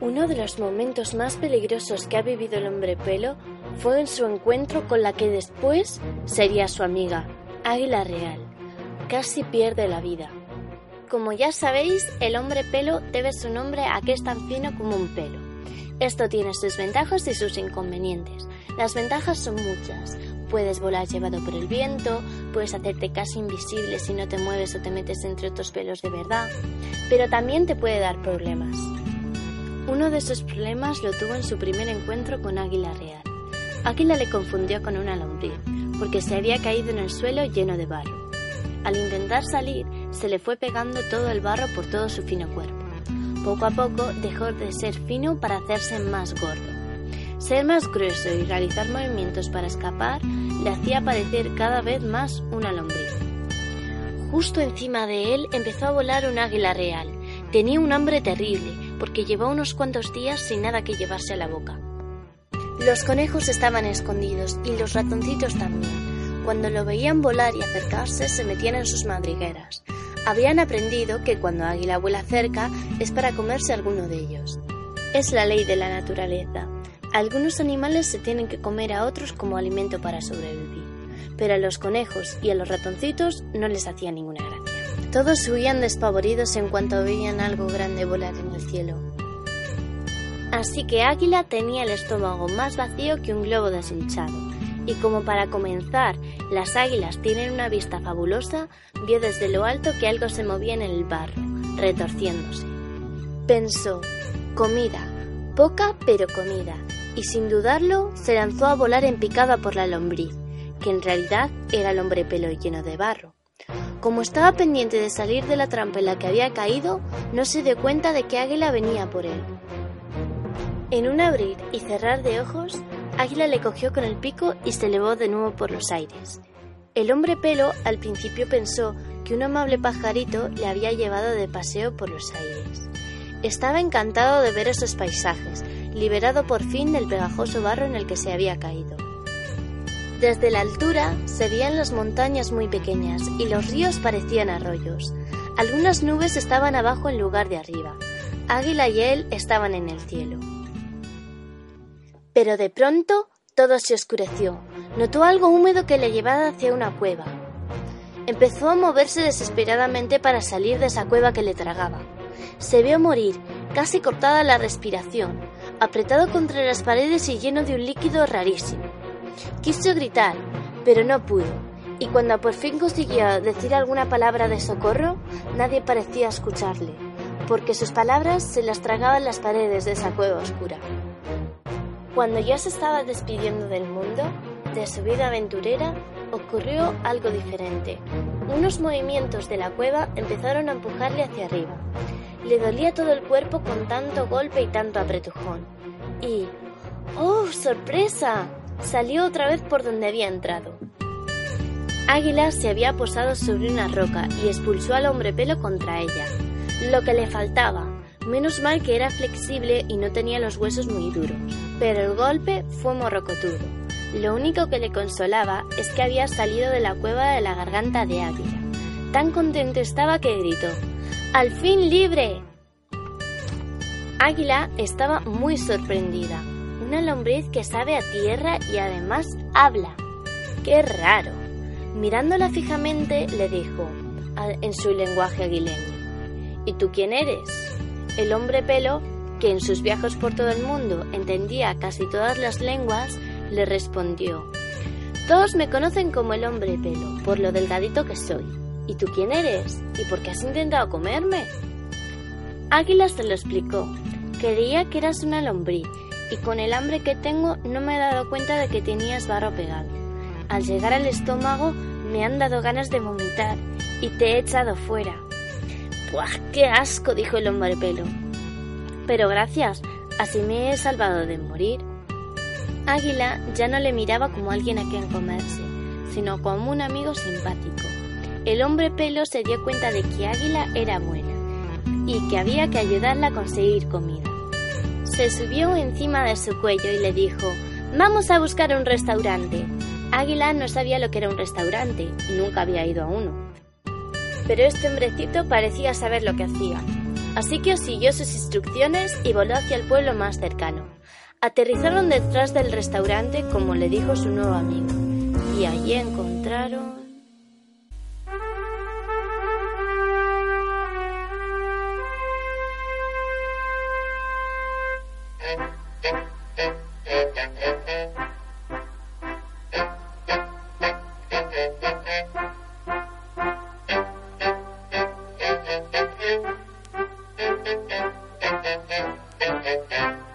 Uno de los momentos más peligrosos que ha vivido el hombre pelo fue en su encuentro con la que después sería su amiga, Águila Real. Casi pierde la vida. Como ya sabéis, el hombre pelo debe su nombre a que es tan fino como un pelo. Esto tiene sus ventajas y sus inconvenientes. Las ventajas son muchas. Puedes volar llevado por el viento, puedes hacerte casi invisible si no te mueves o te metes entre otros pelos de verdad, pero también te puede dar problemas. Uno de esos problemas lo tuvo en su primer encuentro con Águila Real. Águila le confundió con una lombriz, porque se había caído en el suelo lleno de barro. Al intentar salir, se le fue pegando todo el barro por todo su fino cuerpo. Poco a poco dejó de ser fino para hacerse más gordo. Ser más grueso y realizar movimientos para escapar le hacía parecer cada vez más una lombriz. Justo encima de él empezó a volar un águila real. Tenía un hambre terrible, porque llevaba unos cuantos días sin nada que llevarse a la boca. Los conejos estaban escondidos y los ratoncitos también. Cuando lo veían volar y acercarse, se metían en sus madrigueras. Habían aprendido que cuando águila vuela cerca es para comerse alguno de ellos. Es la ley de la naturaleza. Algunos animales se tienen que comer a otros como alimento para sobrevivir, pero a los conejos y a los ratoncitos no les hacía ninguna. Todos huían despavoridos en cuanto veían algo grande volar en el cielo. Así que Águila tenía el estómago más vacío que un globo deshinchado, y como para comenzar las águilas tienen una vista fabulosa, vio desde lo alto que algo se movía en el barro, retorciéndose. Pensó, comida, poca pero comida, y sin dudarlo se lanzó a volar en picada por la lombriz, que en realidad era el hombre pelo lleno de barro. Como estaba pendiente de salir de la trampa en la que había caído, no se dio cuenta de que Águila venía por él. En un abrir y cerrar de ojos, Águila le cogió con el pico y se elevó de nuevo por los aires. El hombre pelo al principio pensó que un amable pajarito le había llevado de paseo por los aires. Estaba encantado de ver esos paisajes, liberado por fin del pegajoso barro en el que se había caído. Desde la altura se veían las montañas muy pequeñas y los ríos parecían arroyos. Algunas nubes estaban abajo en lugar de arriba. Águila y él estaban en el cielo. Pero de pronto todo se oscureció. Notó algo húmedo que le llevaba hacia una cueva. Empezó a moverse desesperadamente para salir de esa cueva que le tragaba. Se vio morir, casi cortada la respiración, apretado contra las paredes y lleno de un líquido rarísimo. Quiso gritar, pero no pudo, y cuando por fin consiguió decir alguna palabra de socorro, nadie parecía escucharle, porque sus palabras se las tragaban las paredes de esa cueva oscura. Cuando ya se estaba despidiendo del mundo, de su vida aventurera, ocurrió algo diferente. Unos movimientos de la cueva empezaron a empujarle hacia arriba. Le dolía todo el cuerpo con tanto golpe y tanto apretujón. Y... ¡Oh, sorpresa! Salió otra vez por donde había entrado. Águila se había posado sobre una roca y expulsó al hombre pelo contra ella. Lo que le faltaba. Menos mal que era flexible y no tenía los huesos muy duros. Pero el golpe fue morrocotudo. Lo único que le consolaba es que había salido de la cueva de la garganta de Águila. Tan contento estaba que gritó, ¡Al fin libre! Águila estaba muy sorprendida. Una lombriz que sabe a tierra y además habla. ¡Qué raro! Mirándola fijamente le dijo, en su lenguaje aguileño, ¿Y tú quién eres? El hombre pelo, que en sus viajes por todo el mundo entendía casi todas las lenguas, le respondió, Todos me conocen como el hombre pelo, por lo delgadito que soy. ¿Y tú quién eres? ¿Y por qué has intentado comerme? Águila se lo explicó. Creía que eras una lombriz y con el hambre que tengo no me he dado cuenta de que tenías barro pegado. Al llegar al estómago me han dado ganas de vomitar y te he echado fuera. ¡Buah, qué asco! dijo el hombre pelo. Pero gracias, así me he salvado de morir. Águila ya no le miraba como alguien a quien comerse, sino como un amigo simpático. El hombre pelo se dio cuenta de que Águila era buena y que había que ayudarla a conseguir comida. Se subió encima de su cuello y le dijo, Vamos a buscar un restaurante. Águila no sabía lo que era un restaurante y nunca había ido a uno. Pero este hombrecito parecía saber lo que hacía. Así que siguió sus instrucciones y voló hacia el pueblo más cercano. Aterrizaron detrás del restaurante como le dijo su nuevo amigo, y allí encontraron... Thank you.